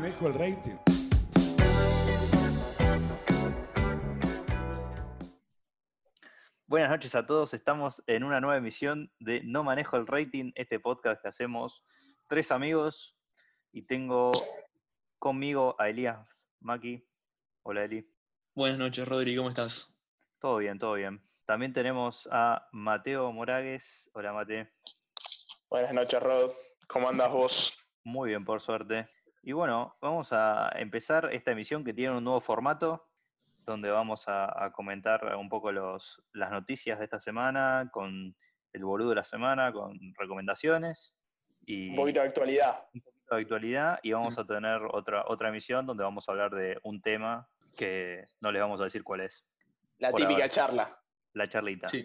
manejo el rating. Buenas noches a todos, estamos en una nueva emisión de No Manejo el Rating, este podcast que hacemos tres amigos y tengo conmigo a Elías Maki. Hola Eli. Buenas noches, Rodri, ¿cómo estás? Todo bien, todo bien. También tenemos a Mateo Moragues. Hola Mate. Buenas noches, Rod. ¿Cómo andas vos? Muy bien, por suerte. Y bueno, vamos a empezar esta emisión que tiene un nuevo formato donde vamos a, comentar un poco los, las noticias de esta semana, con el boludo de la semana, con recomendaciones. Y un poquito de actualidad. Un poquito de actualidad y vamos a tener otra, otra emisión donde vamos a hablar de un tema que no les vamos a decir cuál es. La típica charla. La charlita. Sí.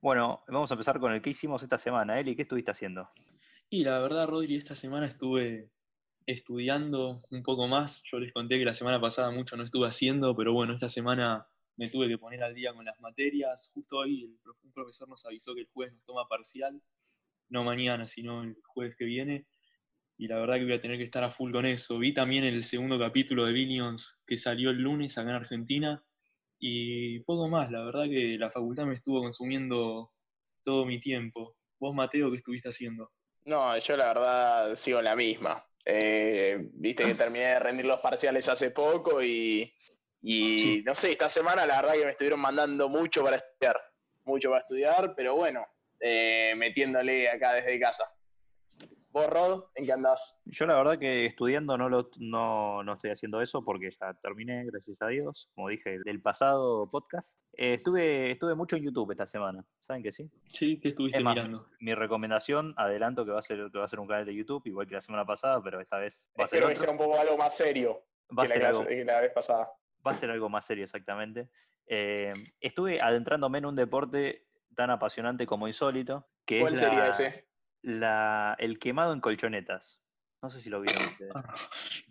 Bueno, vamos a empezar con el que hicimos esta semana. Eli, ¿qué estuviste haciendo? Y la verdad, Rodri, esta semana estuve estudiando un poco más. Yo les conté que la semana pasada mucho no estuve haciendo, pero bueno, esta semana me tuve que poner al día con las materias. Justo hoy un profesor nos avisó que el jueves nos toma parcial, no mañana, sino el jueves que viene. Y la verdad que voy a tener que estar a full con eso. Vi también el segundo capítulo de Billions que salió el lunes acá en Argentina. Y poco más, la verdad que la facultad me estuvo consumiendo todo mi tiempo. Vos, Mateo, ¿qué estuviste haciendo? No, yo la verdad sigo la misma. Eh, viste que terminé de rendir los parciales hace poco y, no sé, esta semana la verdad que me estuvieron mandando mucho para estudiar, mucho para estudiar, pero bueno, eh, metiéndole acá desde casa. ¿Vos, Rod, en qué andás? Yo la verdad que estudiando no, lo, no, no, estoy haciendo eso porque ya terminé, gracias a Dios, como dije, del pasado podcast. Eh, estuve, estuve mucho en YouTube esta semana, ¿saben que sí? Sí, ¿qué estuviste mirando? Mi recomendación, adelanto que va, a ser, que va a ser un canal de YouTube, igual que la semana pasada, pero esta vez va a ser que sea un poco algo más serio va que, ser la, algo, la vez pasada. Va a ser algo más serio, exactamente. Eh, estuve adentrándome en un deporte tan apasionante como insólito. Que ¿Cuál sería ese? La, el quemado en colchonetas. No sé si lo vieron ustedes.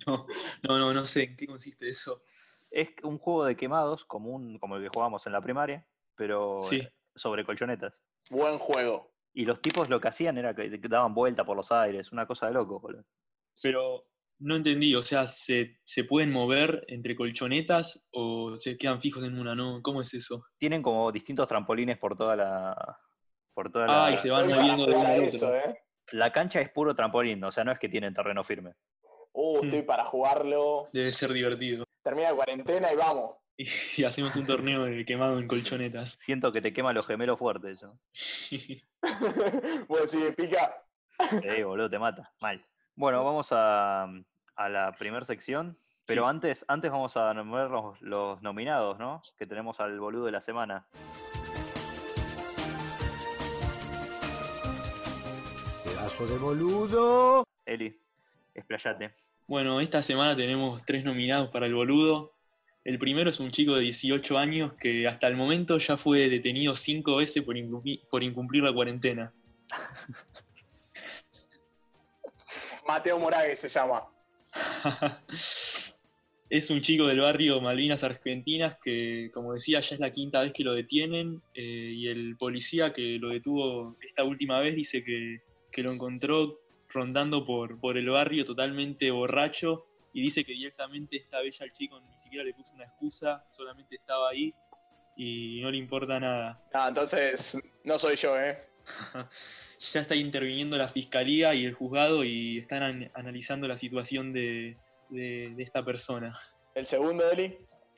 Ah, no, no, no, sé en qué consiste eso. Es un juego de quemados como, como el que jugábamos en la primaria, pero sobre colchonetas. Buen juego. Y los tipos lo que hacían era que daban vuelta por los aires, una cosa de loco, Pero no entendí, o sea, ¿se, ¿se, pueden mover entre colchonetas o se quedan fijos en una? ¿no? ¿Cómo es eso? Tienen como distintos trampolines por toda la, por toda la... Ah, se van moviendo de eso, ¿eh? La cancha es puro trampolín, o sea, no es que tienen terreno firme. Uh, estoy para jugarlo. Debe ser divertido. Termina la cuarentena y vamos. Y, hacemos un torneo de quemado en colchonetas. Siento que te quema los gemelos fuertes eso. pues si me pica. Sí, boludo, te mata. Mal. Bueno, vamos a, la primera sección. Pero antes, antes vamos a nombrar los, los nominados, ¿no? Que tenemos al boludo de la semana. De boludo. Eli, explayate. Bueno, esta semana tenemos tres nominados para el boludo. El primero es un chico de 18 años que hasta el momento ya fue detenido cinco veces por incumplir, la cuarentena. Mateo Moragues se llama. es un chico del barrio Malvinas Argentinas que, como decía, ya es la quinta vez que lo detienen eh, y el policía que lo detuvo esta última vez dice que que lo encontró rondando por, por el barrio totalmente borracho y dice que directamente esta bella al chico ni siquiera le puso una excusa, solamente estaba ahí y no le importa nada. Ah, entonces no soy yo, ¿eh? ya está interviniendo la fiscalía y el juzgado y están analizando la situación de, esta persona. ¿El segundo, Eli?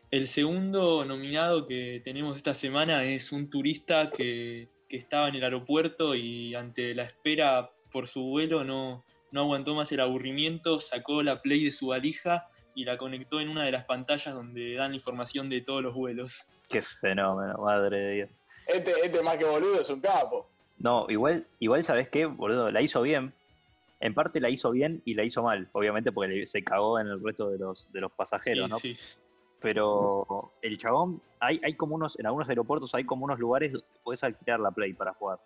El segundo nominado que tenemos esta semana es un turista que que estaba en el aeropuerto y ante la espera por su vuelo no, no aguantó más el aburrimiento, sacó la Play de su valija y la conectó en una de las pantallas donde dan la información de todos los vuelos. Qué fenómeno, madre de Dios. Este, este más que boludo es un capo. No, igual, igual sabes qué, boludo, la hizo bien. En parte la hizo bien y la hizo mal, obviamente porque se cagó en el resto de los, de los pasajeros, ¿no? Sí. Pero el chabón, hay, hay como unos, en algunos aeropuertos hay como unos lugares donde puedes alquilar la Play para jugar.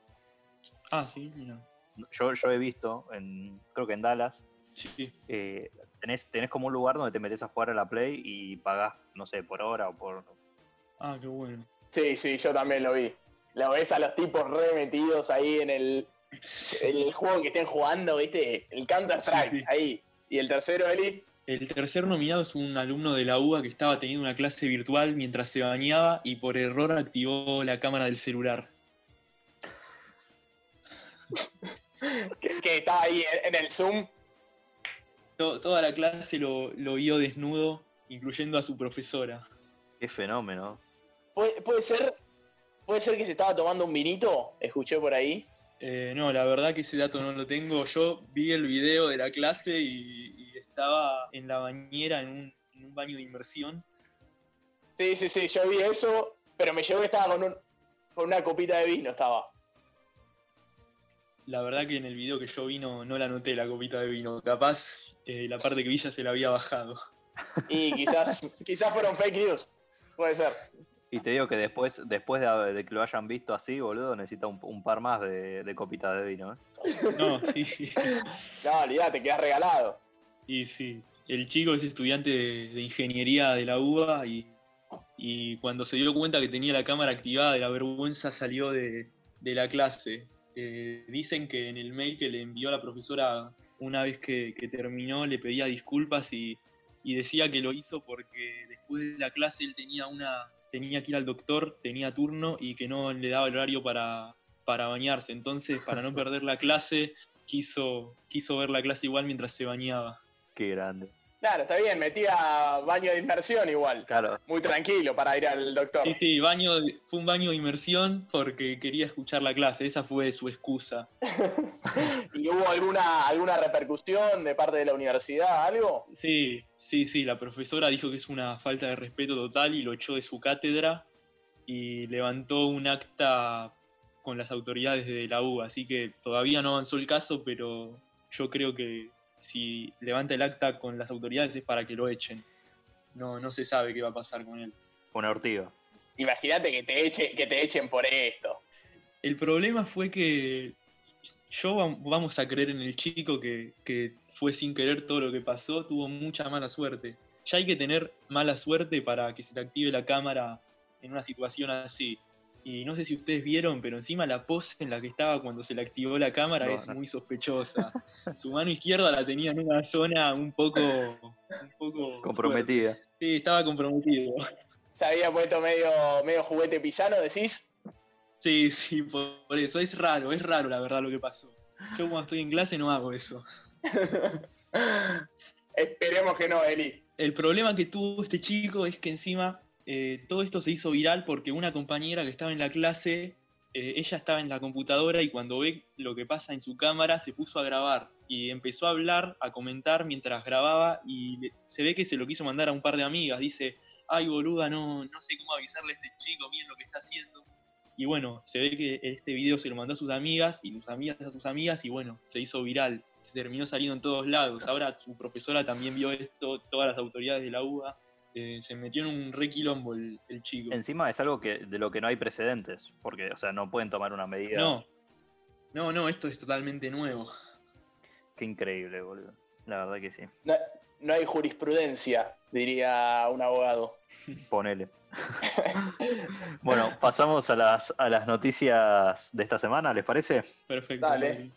Ah, sí, mira. Yo, yo he visto, en, creo que en Dallas, sí. Eh, tenés, tenés como un lugar donde te metes a jugar a la Play y pagás, no sé, por hora o por... Ah, qué bueno. Sí, sí, yo también lo vi. Lo ves a los tipos remetidos ahí en el, el juego que estén jugando, ¿viste? El Counter-Strike, ahí. ¿Y el tercero, Eli? El tercer nominado es un alumno de la UBA que estaba teniendo una clase virtual mientras se bañaba y por error activó la cámara del celular. que, estaba ahí en, el Zoom. toda la clase lo, vio desnudo, incluyendo a su profesora. Qué fenómeno. ¿Puede, ser, ¿Puede ser que se estaba tomando un vinito? Escuché por ahí. Eh, no, la verdad que ese dato no lo tengo. Yo vi el video de la clase y, estaba en la bañera en un, baño de inmersión. Sí, sí, sí, yo vi eso, pero me llegó que estaba con, con una copita de vino, estaba. La verdad que en el video que yo vi no, la noté la copita de vino. Capaz eh, la parte que vi ya se la había bajado. Y quizás, quizás fueron fake news. Puede ser. Y te digo que después, después de, que lo hayan visto así, boludo, necesita un, par más de, de, copitas de vino, ¿eh? No, sí. no, te quedas regalado. Y sí. El chico es estudiante de, ingeniería de la UBA y, y, cuando se dio cuenta que tenía la cámara activada de la vergüenza salió de, de la clase. Eh, dicen que en el mail que le envió la profesora una vez que, terminó le pedía disculpas y, decía que lo hizo porque después de la clase él tenía una tenía que ir al doctor, tenía turno y que no le daba el horario para, para bañarse. Entonces, para no perder la clase, quiso, quiso ver la clase igual mientras se bañaba. Qué grande. Claro, está bien, metía baño de inmersión igual. Claro. Muy tranquilo para ir al doctor. Sí, sí, baño, fue un baño de inmersión porque quería escuchar la clase, esa fue su excusa. ¿Y hubo alguna, alguna repercusión de parte de la universidad, algo? Sí, sí, sí, la profesora dijo que es una falta de respeto total y lo echó de su cátedra y levantó un acta con las autoridades de la U, así que todavía no avanzó el caso, pero yo creo que si levanta el acta con las autoridades es para que lo echen. No, no se sabe qué va a pasar con él. Una ortiga. Imagínate que te, eche, que te echen por esto. El problema fue que yo vamos a creer en el chico que, que fue sin querer todo lo que pasó, tuvo mucha mala suerte. Ya hay que tener mala suerte para que se te active la cámara en una situación así. Y no sé si ustedes vieron, pero encima la pose en la que estaba cuando se le activó la cámara es muy sospechosa. Su mano izquierda la tenía en una zona un poco. comprometida. Sí, estaba comprometido. Se había puesto medio, medio juguete pisano, decís. Sí, sí, por, eso. Es raro, es raro la verdad lo que pasó. Yo cuando estoy en clase no hago eso. Esperemos que no, Eli. El problema que tuvo este chico es que encima eh, todo esto se hizo viral porque una compañera que estaba en la clase, eh, ella estaba en la computadora y cuando ve lo que pasa en su cámara se puso a grabar y empezó a hablar, a comentar mientras grababa y se ve que se lo quiso mandar a un par de amigas. Dice, ay boluda, no, no sé cómo avisarle a este chico, bien lo que está haciendo. Y bueno, se ve que este video se lo mandó a sus amigas y sus amigas a sus amigas y bueno, se hizo viral. Terminó saliendo en todos lados. Ahora su profesora también vio esto, todas las autoridades de la UBA eh, se metió en un re quilombo el, chico. Encima es algo que de lo que no hay precedentes, porque, o sea, no pueden tomar una medida. No, no, no, esto es totalmente nuevo. Qué increíble, boludo. La verdad que sí. No, hay jurisprudencia, diría un abogado. Ponele. bueno, pasamos a las, a las noticias de esta semana, ¿les parece? Perfecto. Dale.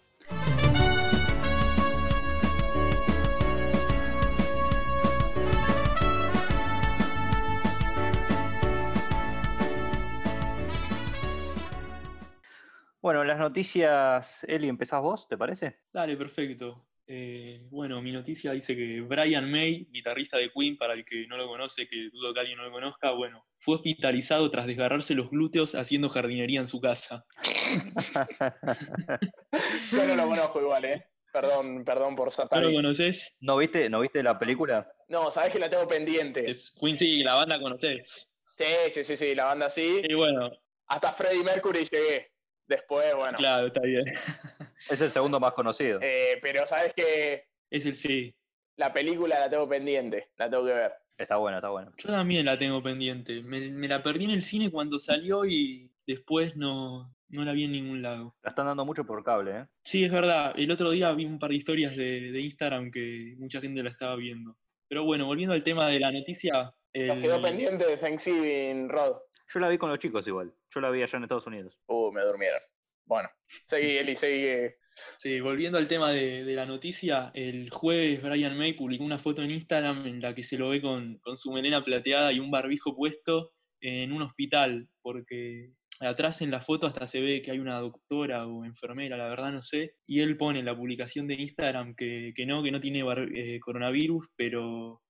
Bueno, las noticias, Eli, empezás vos, ¿te parece? Dale, perfecto. Eh, bueno, mi noticia dice que Brian May, guitarrista de Queen, para el que no lo conoce, que dudo que alguien no lo conozca, bueno, fue hospitalizado tras desgarrarse los glúteos haciendo jardinería en su casa. Yo no lo conozco igual, ¿eh? Perdón, perdón por satar. ¿No lo conoces? ¿No viste, ¿No viste la película? No, sabes que la tengo pendiente. Es Queen sí, la banda conoces. Sí, sí, sí, sí, la banda sí. Y bueno. Hasta Freddie Mercury llegué. Después, bueno. Claro, está bien. Es el segundo más conocido. Eh, pero sabes que. Es el sí. La película la tengo pendiente, la tengo que ver. Está buena, está buena. Yo también la tengo pendiente. Me, la perdí en el cine cuando salió y después no, no la vi en ningún lado. La están dando mucho por cable, ¿eh? Sí, es verdad. El otro día vi un par de historias de, de Instagram que mucha gente la estaba viendo. Pero bueno, volviendo al tema de la noticia. Nos quedó pendiente de Thanksgiving, Rod. Yo la vi con los chicos igual. Yo la vi allá en Estados Unidos. Uh, me durmieron. Bueno, seguí, Eli, seguí. Sí, volviendo al tema de, la noticia, el jueves Brian May publicó una foto en Instagram en la que se lo ve con, su melena plateada y un barbijo puesto en un hospital, porque atrás en la foto hasta se ve que hay una doctora o enfermera, la verdad no sé, y él pone en la publicación de Instagram que, no, que no tiene eh, coronavirus, pero,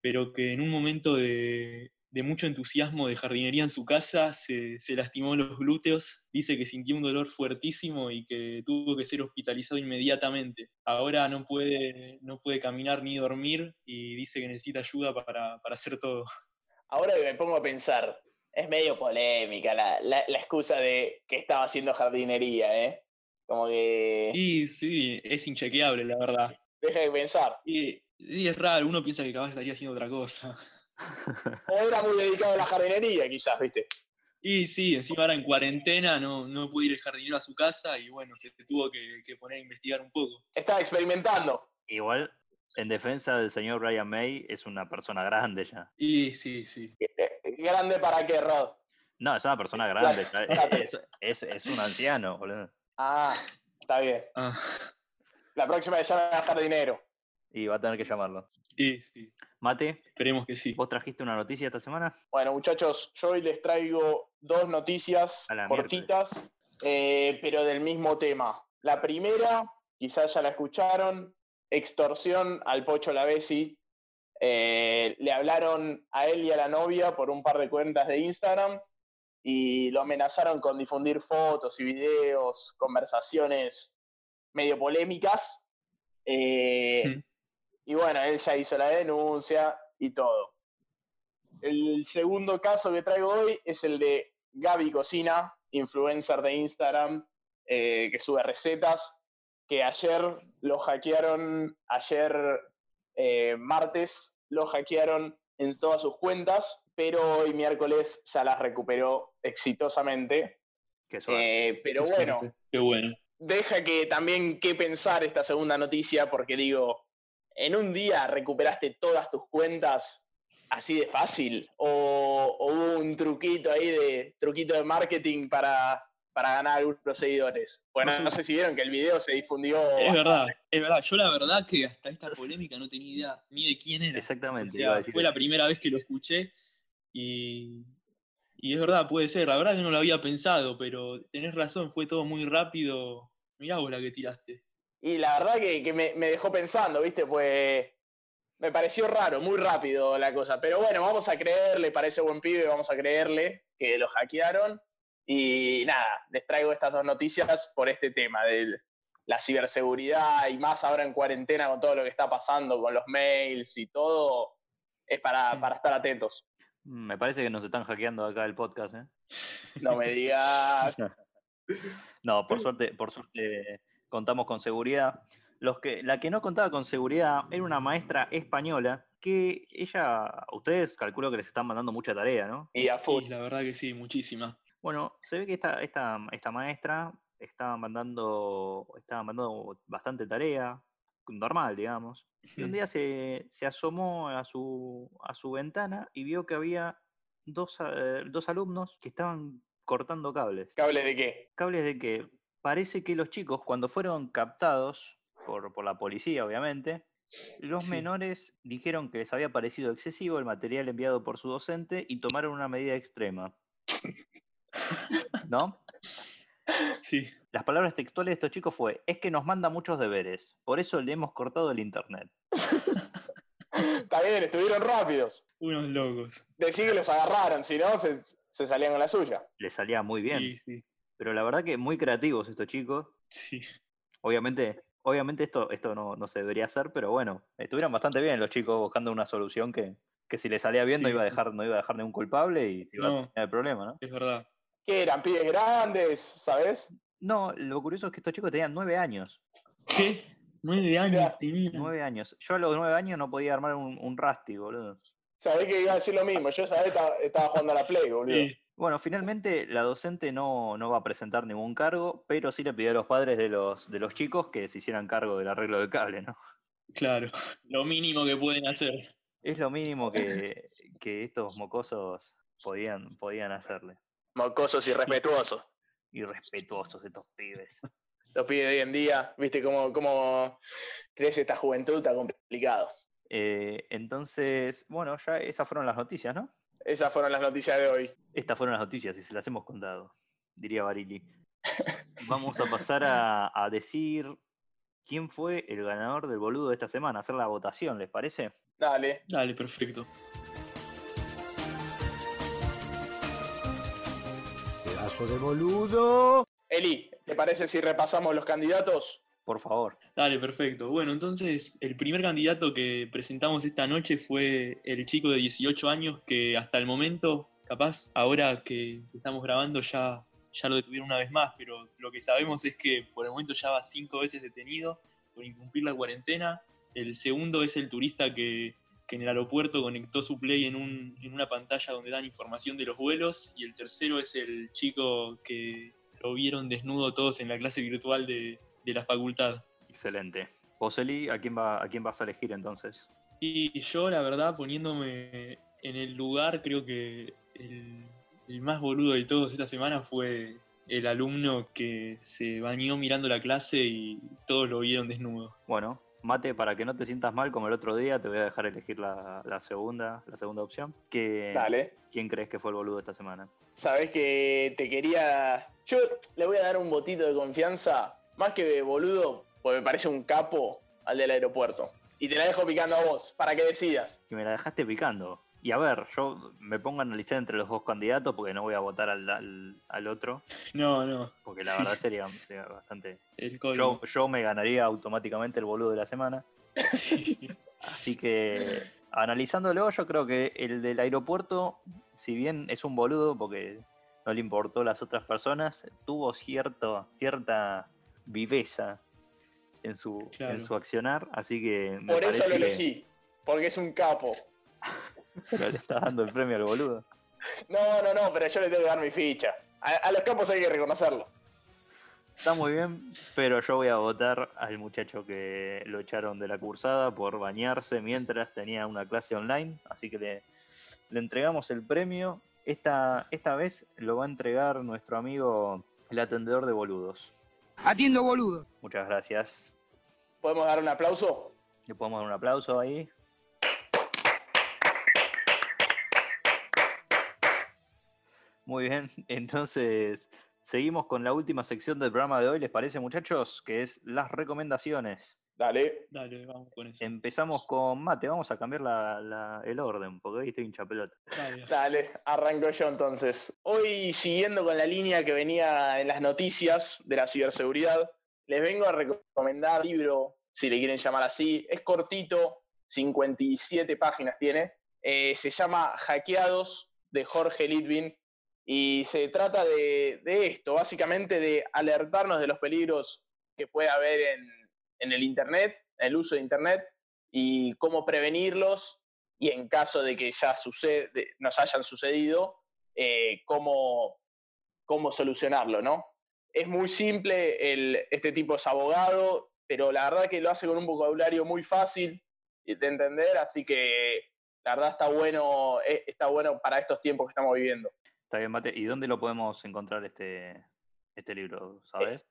pero que en un momento de, de mucho entusiasmo de jardinería en su casa, se, lastimó los glúteos, dice que sintió un dolor fuertísimo y que tuvo que ser hospitalizado inmediatamente. Ahora no puede, no puede caminar ni dormir y dice que necesita ayuda para, hacer todo. Ahora me pongo a pensar, es medio polémica la, excusa de que estaba haciendo jardinería, ¿eh? Como que... Sí, sí, es inchequeable, la verdad. Deja de pensar. Y, es raro, uno piensa que capaz estaría haciendo otra cosa. O era muy dedicado a la jardinería, quizás, ¿viste? Y sí, encima ahora en cuarentena no, no pudo ir el jardinero a su casa y bueno, se tuvo que, poner a investigar un poco. Estaba experimentando. Igual, en defensa del señor Brian May, es una persona grande ya. Y sí, sí. Eh, ¿Grande para qué, Rod? No, es una persona grande. es, es, un anciano, boludo. Ah, está bien. Ah. La próxima vez llama al jardinero. Y va a tener que llamarlo. Sí, sí. Mate. Esperemos que sí. ¿Vos trajiste una noticia esta semana? Bueno, muchachos, yo hoy les traigo dos noticias cortitas, eh, pero del mismo tema. La primera, quizás ya la escucharon, extorsión al Pocho Lavesi. Eh, le hablaron a él y a la novia por un par de cuentas de Instagram y lo amenazaron con difundir fotos y videos, conversaciones medio polémicas. Eh, y bueno, él ya hizo la denuncia y todo. El segundo caso que traigo hoy es el de Gaby Cocina, influencer de Instagram, eh, que sube recetas, que ayer lo hackearon, ayer eh, martes lo hackearon en todas sus cuentas, pero hoy miércoles ya las recuperó exitosamente. Qué eh, pero bueno, Qué bueno, deja que también qué pensar esta segunda noticia, porque digo, en un día recuperaste todas tus cuentas así de fácil? ¿O, hubo un truquito ahí de truquito de marketing para, para ganar algunos seguidores? Bueno, no sé si vieron que el video se difundió. Es verdad, es verdad. Yo la verdad que hasta esta polémica no tenía idea ni de quién era. Exactamente. fue la primera vez que lo escuché y, y es verdad, puede ser. La verdad que no lo había pensado, pero tenés razón, fue todo muy rápido. Mirá vos la que tiraste. Y la verdad que, me, dejó pensando, ¿viste? Pues me pareció raro, muy rápido la cosa. Pero bueno, vamos a creerle, parece buen pibe, vamos a creerle que lo hackearon. Y nada, les traigo estas dos noticias por este tema de la ciberseguridad y más ahora en cuarentena con todo lo que está pasando, con los mails y todo, es para, para estar atentos. Me parece que nos están hackeando acá el podcast, ¿eh? No me digas. no, por suerte, por suerte contamos con seguridad. Los que, la que no contaba con seguridad era una maestra española que ella, ustedes calculo que les están mandando mucha tarea, ¿no? Y a full. la verdad que sí, muchísima. Bueno, se ve que esta, esta, esta maestra estaba mandando, estaba mandando bastante tarea, normal, digamos. Y un día se, asomó a su, a su ventana y vio que había dos, eh, dos alumnos que estaban cortando cables. ¿Cables de qué? Cables de qué? Parece que los chicos, cuando fueron captados por, la policía, obviamente, los menores dijeron que les había parecido excesivo el material enviado por su docente y tomaron una medida extrema. ¿No? Sí. Las palabras textuales de estos chicos fue, es que nos manda muchos deberes, por eso le hemos cortado el internet. Está bien, estuvieron rápidos. Unos locos. Decí que los agarraron, si no, se, salían con la suya. Le salía muy bien. Sí, sí. Pero la verdad que muy creativos estos chicos. Sí. Obviamente, obviamente esto, esto no, se debería hacer, pero bueno, estuvieron bastante bien los chicos buscando una solución que, si le salía bien no iba a dejar, no iba a dejar ningún culpable y iba a tener el problema, ¿no? Es verdad. ¿Qué eran? ¿Pibes grandes? ¿Sabes? No, lo curioso es que estos chicos tenían nueve años. ¿Qué? Nueve años tenían. Nueve años. Yo a los nueve años no podía armar un, un Rusty, boludo. Sabés que iba a decir lo mismo. Yo sabés estaba, estaba jugando a la Play, boludo. Sí. Bueno, finalmente la docente no, va a presentar ningún cargo, pero sí le pidió a los padres de los, de los chicos que se hicieran cargo del arreglo del cable, ¿no? Claro, lo mínimo que pueden hacer. Es lo mínimo que, estos mocosos podían, podían hacerle. Mocosos irrespetuosos. Irrespetuosos estos pibes. los pibes de hoy en día, viste cómo, cómo crece esta juventud tan complicado. Eh, entonces, bueno, ya esas fueron las noticias, ¿no? Esas fueron las noticias de hoy. Estas fueron las noticias y se las hemos contado, diría Barili. Vamos a pasar a, decir quién fue el ganador del boludo de esta semana, hacer la votación, ¿les parece? Dale. Dale, perfecto. Pedazo de boludo. Eli, ¿te parece si repasamos los candidatos? Por favor. Dale, perfecto. Bueno, entonces el primer candidato que presentamos esta noche fue el chico de 18 años que hasta el momento, capaz ahora que estamos grabando ya, ya lo detuvieron una vez más, pero lo que sabemos es que por el momento ya va cinco veces detenido por incumplir la cuarentena. El segundo es el turista que, en el aeropuerto conectó su play en, un, en una pantalla donde dan información de los vuelos. Y el tercero es el chico que lo vieron desnudo todos en la clase virtual de, de la facultad. Excelente. Joseli, ¿a quién, va, ¿a quién vas a elegir entonces? Y yo, la verdad, poniéndome en el lugar, creo que el, más boludo de todos esta semana fue el alumno que se bañó mirando la clase y todos lo vieron desnudo. Bueno, Mate, para que no te sientas mal como el otro día, te voy a dejar elegir la, segunda, la segunda opción. Que, Dale. ¿Quién crees que fue el boludo esta semana? Sabes que te quería. Yo le voy a dar un botito de confianza más que boludo, pues me parece un capo al del aeropuerto. Y te la dejo picando a vos, para que decidas. Y me la dejaste picando. Y a ver, yo me pongo a analizar entre los dos candidatos porque no voy a votar al, otro. No, no. Porque la verdad sería, bastante. El yo, yo me ganaría automáticamente el boludo de la semana. Así que analizándolo, yo creo que el del aeropuerto, si bien es un boludo porque no le importó las otras personas, tuvo cierto, cierta viveza en su, en su accionar, así que... Por eso lo elegí, porque es un capo. le está dando el premio al boludo. No, no, no, pero yo le tengo que dar mi ficha. A, los capos hay que reconocerlo. Está muy bien, pero yo voy a votar al muchacho que lo echaron de la cursada por bañarse mientras tenía una clase online, así que le, le entregamos el premio. Esta, esta vez lo va a entregar nuestro amigo el atendedor de boludos. Atiendo boludo. Muchas gracias. ¿Podemos dar un aplauso? Le podemos dar un aplauso ahí. Muy bien, entonces seguimos con la última sección del programa de hoy, ¿les parece muchachos? Que es las recomendaciones. Dale. Dale, vamos con eso. Empezamos con Mate, vamos a cambiar el orden, porque hoy estoy hincha pelota. Dale. arranco yo entonces. Hoy, siguiendo con la línea que venía en las noticias de la ciberseguridad, les vengo a recomendar un libro, si le quieren llamar así. Es cortito, 57 páginas tiene. Eh, se llama Hackeados de Jorge Litvin y se trata de, de esto, básicamente de alertarnos de los peligros que puede haber en en el Internet, el uso de Internet y cómo prevenirlos y en caso de que ya sucede, nos hayan sucedido, eh, cómo, cómo solucionarlo, ¿no? Es muy simple, el, este tipo es abogado, pero la verdad que lo hace con un vocabulario muy fácil de entender, así que la verdad está bueno, eh, está bueno para estos tiempos que estamos viviendo. Está bien, Mate. ¿Y dónde lo podemos encontrar este, este libro, sabes?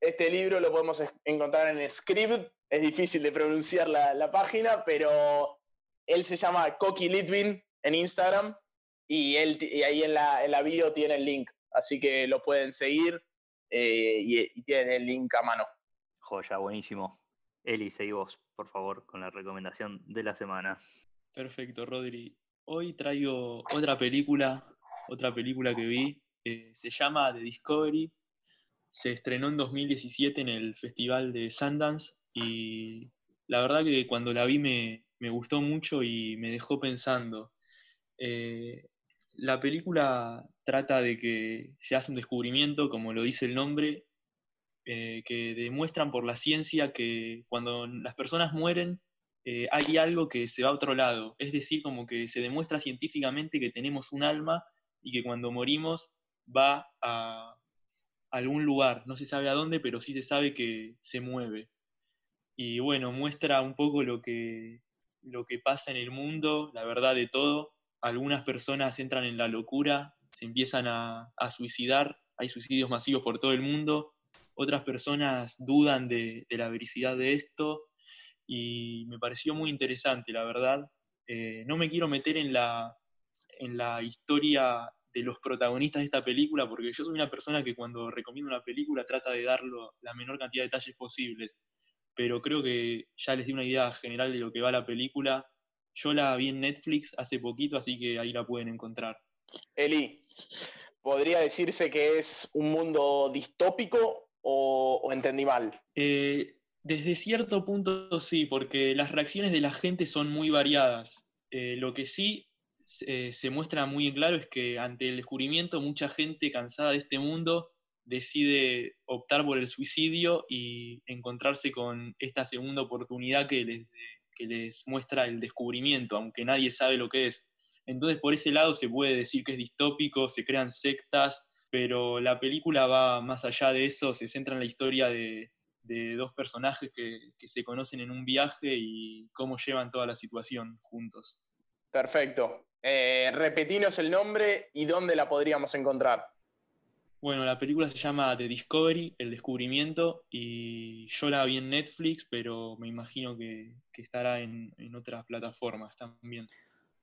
Este libro lo podemos encontrar en Script, es difícil de pronunciar la, página, pero él se llama Coqui Litvin en Instagram y, él, ahí en la, en bio tiene el link, así que lo pueden seguir eh, y, tienen el link a mano. Joya, buenísimo. Eli, seguí vos, por favor, con la recomendación de la semana. Perfecto, Rodri. Hoy traigo otra película, otra película que vi, eh, se llama The Discovery, se estrenó en 2017 en el Festival de Sundance y la verdad que cuando la vi me, gustó mucho y me dejó pensando. Eh, la película trata de que se hace un descubrimiento, como lo dice el nombre, eh, que demuestran por la ciencia que cuando las personas mueren eh, hay algo que se va a otro lado. Es decir, como que se demuestra científicamente que tenemos un alma y que cuando morimos va a, algún lugar, no se sabe a dónde, pero sí se sabe que se mueve. Y bueno, muestra un poco lo que, lo que pasa en el mundo, la verdad de todo. Algunas personas entran en la locura, se empiezan a, suicidar, hay suicidios masivos por todo el mundo, otras personas dudan de, la veracidad de esto y me pareció muy interesante, la verdad. Eh, no me quiero meter en la, en la historia de los protagonistas de esta película, porque yo soy una persona que cuando recomiendo una película trata de darlo la menor cantidad de detalles posibles, pero creo que ya les di una idea general de lo que va la película. Yo la vi en Netflix hace poquito, así que ahí la pueden encontrar. Eli, ¿podría decirse que es un mundo distópico o, entendí mal? Eh, desde cierto punto sí, porque las reacciones de la gente son muy variadas. Eh, lo que sí se muestra muy claro es que ante el descubrimiento mucha gente cansada de este mundo decide optar por el suicidio y encontrarse con esta segunda oportunidad que les, que les muestra el descubrimiento, aunque nadie sabe lo que es. Entonces, por ese lado se puede decir que es distópico, se crean sectas, pero la película va más allá de eso, se centra en la historia de, dos personajes que, se conocen en un viaje y cómo llevan toda la situación juntos. Perfecto. Eh, repetinos el nombre y dónde la podríamos encontrar. Bueno, la película se llama The Discovery, El Descubrimiento, y yo la vi en Netflix, pero me imagino que, estará en, en, otras plataformas también.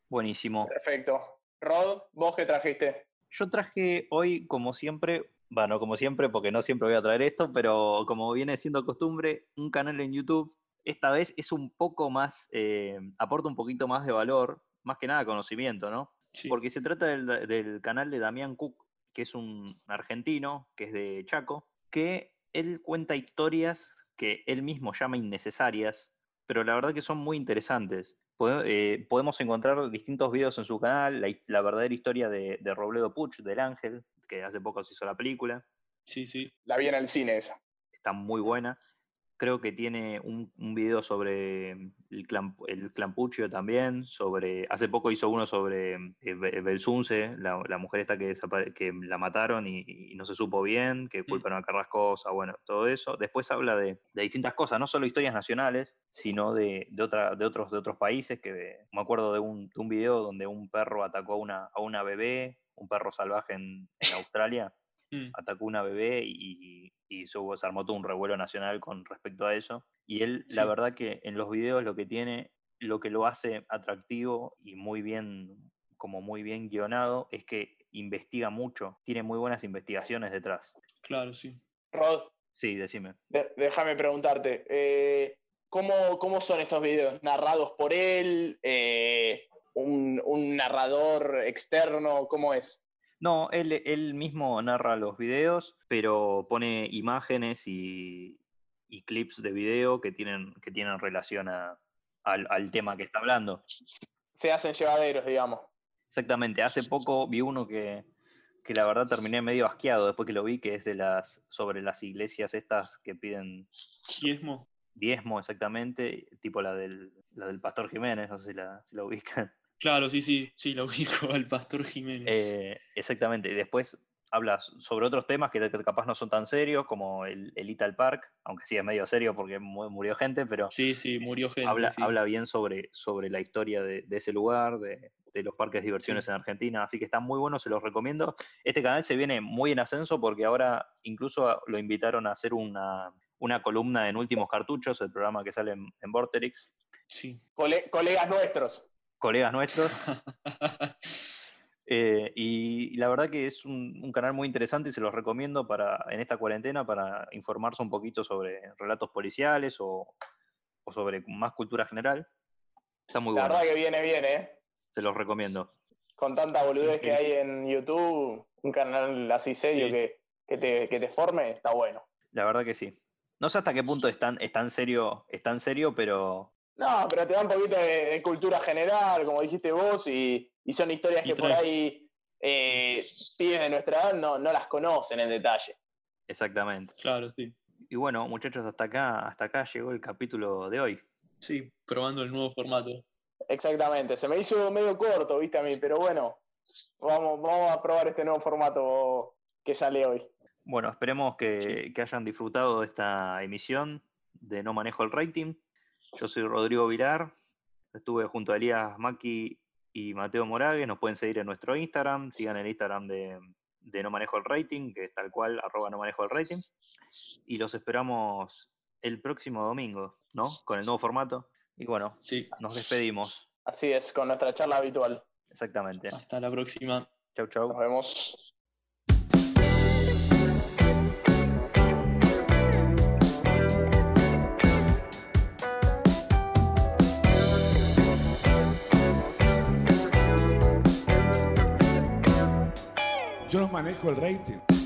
Buenísimo. Perfecto. Rod, ¿vos qué trajiste? Yo traje hoy, como siempre, bueno, como siempre, porque no siempre voy a traer esto, pero como viene siendo costumbre, un canal en YouTube. Esta vez es un poco más, eh, aporta un poquito más de valor, más que nada conocimiento, ¿no? Porque se trata del, del, canal de Damián Cook, que es un argentino, que es de Chaco, que él cuenta historias que él mismo llama innecesarias, pero la verdad que son muy interesantes. Eh, podemos encontrar distintos videos en su canal, la, verdadera historia de, Robledo Puch, del Ángel, que hace poco se hizo la película. Sí, sí. La vi en el cine esa. Está muy buena creo que tiene un, video sobre el, clan, el clampuccio también, sobre, hace poco hizo uno sobre eh, Belsunce, la, la, mujer esta que, que la mataron y, no se supo bien, que mm. culparon a Carrascosa, bueno, todo eso. Después habla de, distintas cosas, no solo historias nacionales, sino de, de, otra, de, otros, de otros países, que me acuerdo de un, de un video donde un perro atacó a una, a una bebé, un perro salvaje en, en Australia, mm. atacó una bebé y, y se, armó todo un revuelo nacional con respecto a eso. Y él, la verdad que en los videos lo que tiene, lo que lo hace atractivo y muy bien, como muy bien guionado, es que investiga mucho, tiene muy buenas investigaciones detrás. Claro, sí. Rod. Sí, decime. déjame preguntarte, eh, ¿cómo, son estos videos? ¿Narrados por él? Eh, un, un narrador externo? ¿Cómo es? No, él, mismo narra los videos, pero pone imágenes y, clips de video que tienen, que tienen relación al, tema que está hablando. Se hacen llevaderos, digamos. Exactamente. Hace poco vi uno que, la verdad terminé medio asqueado después que lo vi, que es de las sobre las iglesias estas que piden diezmo. Diezmo, exactamente, tipo la del, la del Pastor Jiménez, no sé si la, si la ubican. Claro, sí, sí, sí, lo ubico al Pastor Jiménez. Eh, exactamente, y después hablas sobre otros temas que capaz no son tan serios, como el, el Ital Park, aunque sí es medio serio porque murió gente, pero... Sí, sí, murió gente. Habla, habla bien sobre, sobre la historia de, ese lugar, de, los parques de diversiones en Argentina, así que está muy bueno, se los recomiendo. Este canal se viene muy en ascenso porque ahora incluso lo invitaron a hacer una, columna en Últimos Cartuchos, el programa que sale en, en Vorterix. Sí. colegas nuestros colegas nuestros. Eh, y, la verdad que es un, canal muy interesante y se los recomiendo para en esta cuarentena para informarse un poquito sobre relatos policiales o, sobre más cultura general. Está muy bueno. La verdad que viene bien, ¿eh? Se los recomiendo. Con tanta boludez que hay en YouTube, un canal así serio que, te, que, te, forme, está bueno. La verdad que sí. No sé hasta qué punto es tan, es tan serio, es tan serio, pero, no, pero te da un poquito de, cultura general, como dijiste vos, y, son historias que por ahí eh, pibes de nuestra edad no, no las conocen en detalle. Exactamente. Claro, sí. Y bueno, muchachos, hasta acá, hasta acá llegó el capítulo de hoy. Sí, probando el nuevo formato. Exactamente, se me hizo medio corto, viste a mí, pero bueno, vamos, vamos a probar este nuevo formato que sale hoy. Bueno, esperemos que, que hayan disfrutado de esta emisión de No Manejo el Rating. Yo soy Rodrigo Vilar, estuve junto a Elías Maki y Mateo Morague, nos pueden seguir en nuestro Instagram, sigan el Instagram de, de No Manejo el Rating, que es tal cual, arroba No Manejo el Rating. Y los esperamos el próximo domingo, ¿no? Con el nuevo formato. Y bueno, sí. nos despedimos. Así es, con nuestra charla habitual. Exactamente. Hasta la próxima. Chau, chau. Nos vemos. Yo no manejo el rating.